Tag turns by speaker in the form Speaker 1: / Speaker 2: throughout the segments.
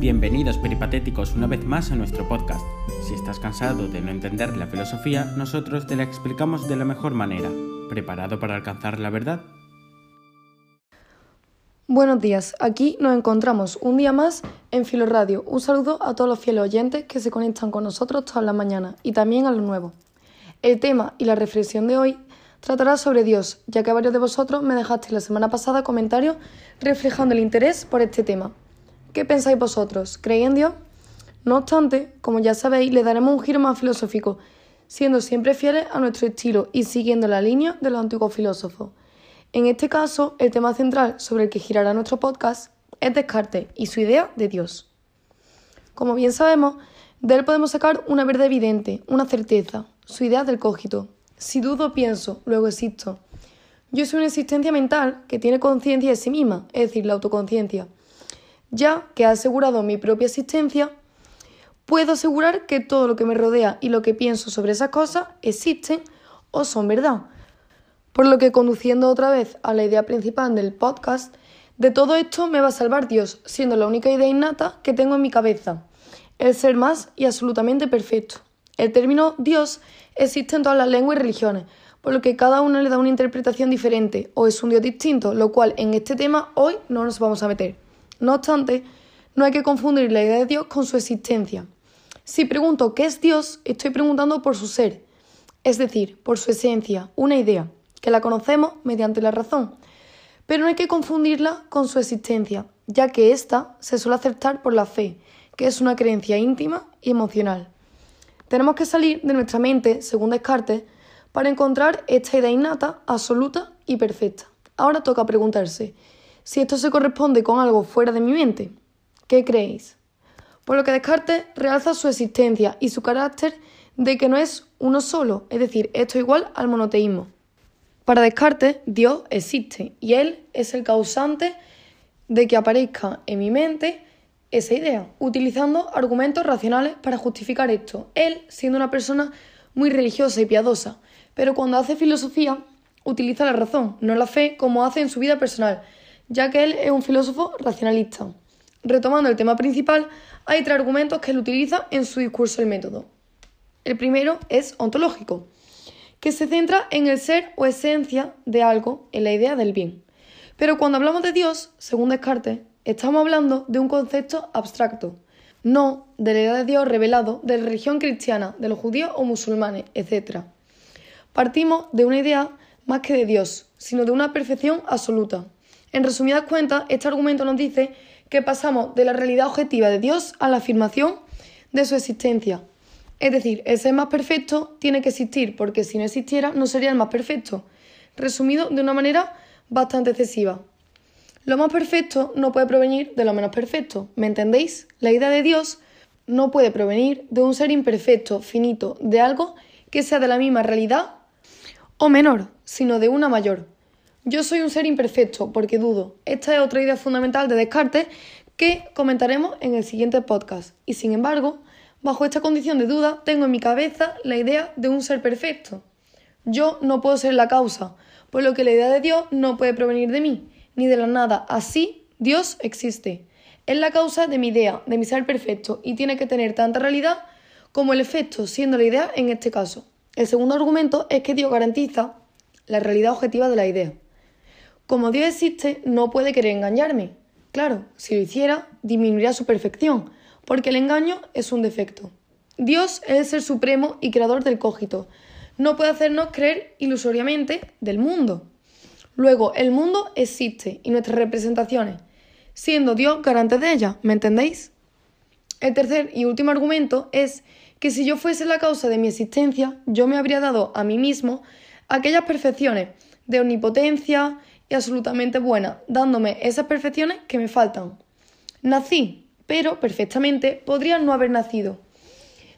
Speaker 1: Bienvenidos peripatéticos una vez más a nuestro podcast. Si estás cansado de no entender la filosofía, nosotros te la explicamos de la mejor manera. ¿Preparado para alcanzar la verdad?
Speaker 2: Buenos días, aquí nos encontramos un día más en Filoradio. Un saludo a todos los fieles oyentes que se conectan con nosotros todas las mañanas y también a los nuevos. El tema y la reflexión de hoy tratará sobre Dios, ya que varios de vosotros me dejasteis la semana pasada comentarios reflejando el interés por este tema. ¿Qué pensáis vosotros? ¿Creéis en Dios? No obstante, como ya sabéis, le daremos un giro más filosófico, siendo siempre fieles a nuestro estilo y siguiendo la línea de los antiguos filósofos. En este caso, el tema central sobre el que girará nuestro podcast es Descartes y su idea de Dios. Como bien sabemos, de él podemos sacar una verdad evidente, una certeza, su idea del cógito. Si dudo, pienso, luego existo. Yo soy una existencia mental que tiene conciencia de sí misma, es decir, la autoconciencia ya que ha asegurado mi propia existencia, puedo asegurar que todo lo que me rodea y lo que pienso sobre esas cosas existen o son verdad. Por lo que conduciendo otra vez a la idea principal del podcast, de todo esto me va a salvar Dios, siendo la única idea innata que tengo en mi cabeza, el ser más y absolutamente perfecto. El término Dios existe en todas las lenguas y religiones, por lo que cada uno le da una interpretación diferente o es un Dios distinto, lo cual en este tema hoy no nos vamos a meter. No obstante, no hay que confundir la idea de Dios con su existencia. Si pregunto qué es Dios, estoy preguntando por su ser, es decir, por su esencia, una idea, que la conocemos mediante la razón. Pero no hay que confundirla con su existencia, ya que ésta se suele aceptar por la fe, que es una creencia íntima y emocional. Tenemos que salir de nuestra mente, según Descartes, para encontrar esta idea innata, absoluta y perfecta. Ahora toca preguntarse, si esto se corresponde con algo fuera de mi mente. ¿Qué creéis? Por lo que Descartes realza su existencia y su carácter de que no es uno solo, es decir, esto es igual al monoteísmo. Para Descartes, Dios existe y Él es el causante de que aparezca en mi mente esa idea, utilizando argumentos racionales para justificar esto. Él, siendo una persona muy religiosa y piadosa, pero cuando hace filosofía, utiliza la razón, no la fe, como hace en su vida personal, ya que él es un filósofo racionalista. Retomando el tema principal, hay tres argumentos que él utiliza en su discurso del método. El primero es ontológico, que se centra en el ser o esencia de algo, en la idea del bien. Pero cuando hablamos de Dios, según Descartes, estamos hablando de un concepto abstracto, no de la idea de Dios revelado de la religión cristiana, de los judíos o musulmanes, etc. Partimos de una idea más que de Dios, sino de una perfección absoluta. En resumidas cuentas, este argumento nos dice que pasamos de la realidad objetiva de Dios a la afirmación de su existencia. Es decir, el ser más perfecto tiene que existir, porque si no existiera no sería el más perfecto. Resumido de una manera bastante excesiva. Lo más perfecto no puede provenir de lo menos perfecto. ¿Me entendéis? La idea de Dios no puede provenir de un ser imperfecto, finito, de algo que sea de la misma realidad o menor, sino de una mayor. Yo soy un ser imperfecto porque dudo. Esta es otra idea fundamental de Descartes que comentaremos en el siguiente podcast. Y sin embargo, bajo esta condición de duda, tengo en mi cabeza la idea de un ser perfecto. Yo no puedo ser la causa, por lo que la idea de Dios no puede provenir de mí, ni de la nada. Así, Dios existe. Es la causa de mi idea, de mi ser perfecto, y tiene que tener tanta realidad como el efecto, siendo la idea en este caso. El segundo argumento es que Dios garantiza la realidad objetiva de la idea. Como Dios existe, no puede querer engañarme. Claro, si lo hiciera, disminuiría su perfección, porque el engaño es un defecto. Dios es el ser supremo y creador del cógito. No puede hacernos creer ilusoriamente del mundo. Luego, el mundo existe y nuestras representaciones, siendo Dios garante de ellas, ¿me entendéis? El tercer y último argumento es que si yo fuese la causa de mi existencia, yo me habría dado a mí mismo aquellas perfecciones de omnipotencia, y absolutamente buena, dándome esas perfecciones que me faltan. Nací, pero perfectamente podría no haber nacido,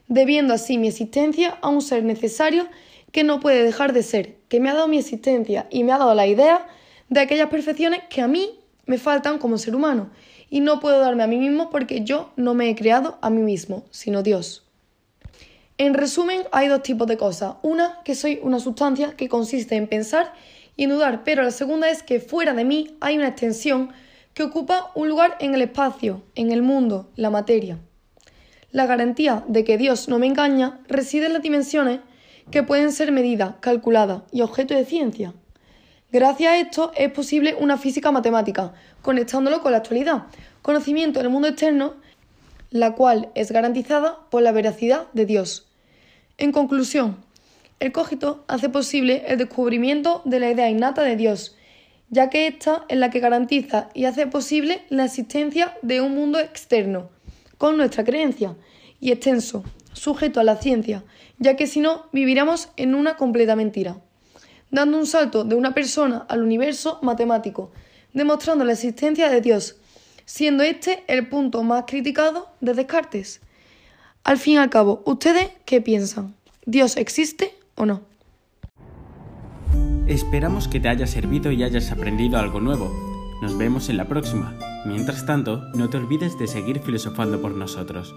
Speaker 2: debiendo así mi existencia a un ser necesario que no puede dejar de ser, que me ha dado mi existencia y me ha dado la idea de aquellas perfecciones que a mí me faltan como ser humano y no puedo darme a mí mismo porque yo no me he creado a mí mismo, sino Dios. En resumen, hay dos tipos de cosas. Una, que soy una sustancia que consiste en pensar y dudar, pero la segunda es que fuera de mí hay una extensión que ocupa un lugar en el espacio, en el mundo, la materia. La garantía de que Dios no me engaña reside en las dimensiones que pueden ser medidas, calculadas y objeto de ciencia. Gracias a esto es posible una física matemática, conectándolo con la actualidad, conocimiento del mundo externo, la cual es garantizada por la veracidad de Dios. En conclusión, el cogito hace posible el descubrimiento de la idea innata de Dios, ya que ésta es la que garantiza y hace posible la existencia de un mundo externo, con nuestra creencia, y extenso, sujeto a la ciencia, ya que si no viviríamos en una completa mentira, dando un salto de una persona al universo matemático, demostrando la existencia de Dios, siendo este el punto más criticado de Descartes. Al fin y al cabo, ¿ustedes qué piensan? ¿Dios existe o no?
Speaker 1: Esperamos que te haya servido y hayas aprendido algo nuevo. Nos vemos en la próxima. Mientras tanto, no te olvides de seguir filosofando por nosotros.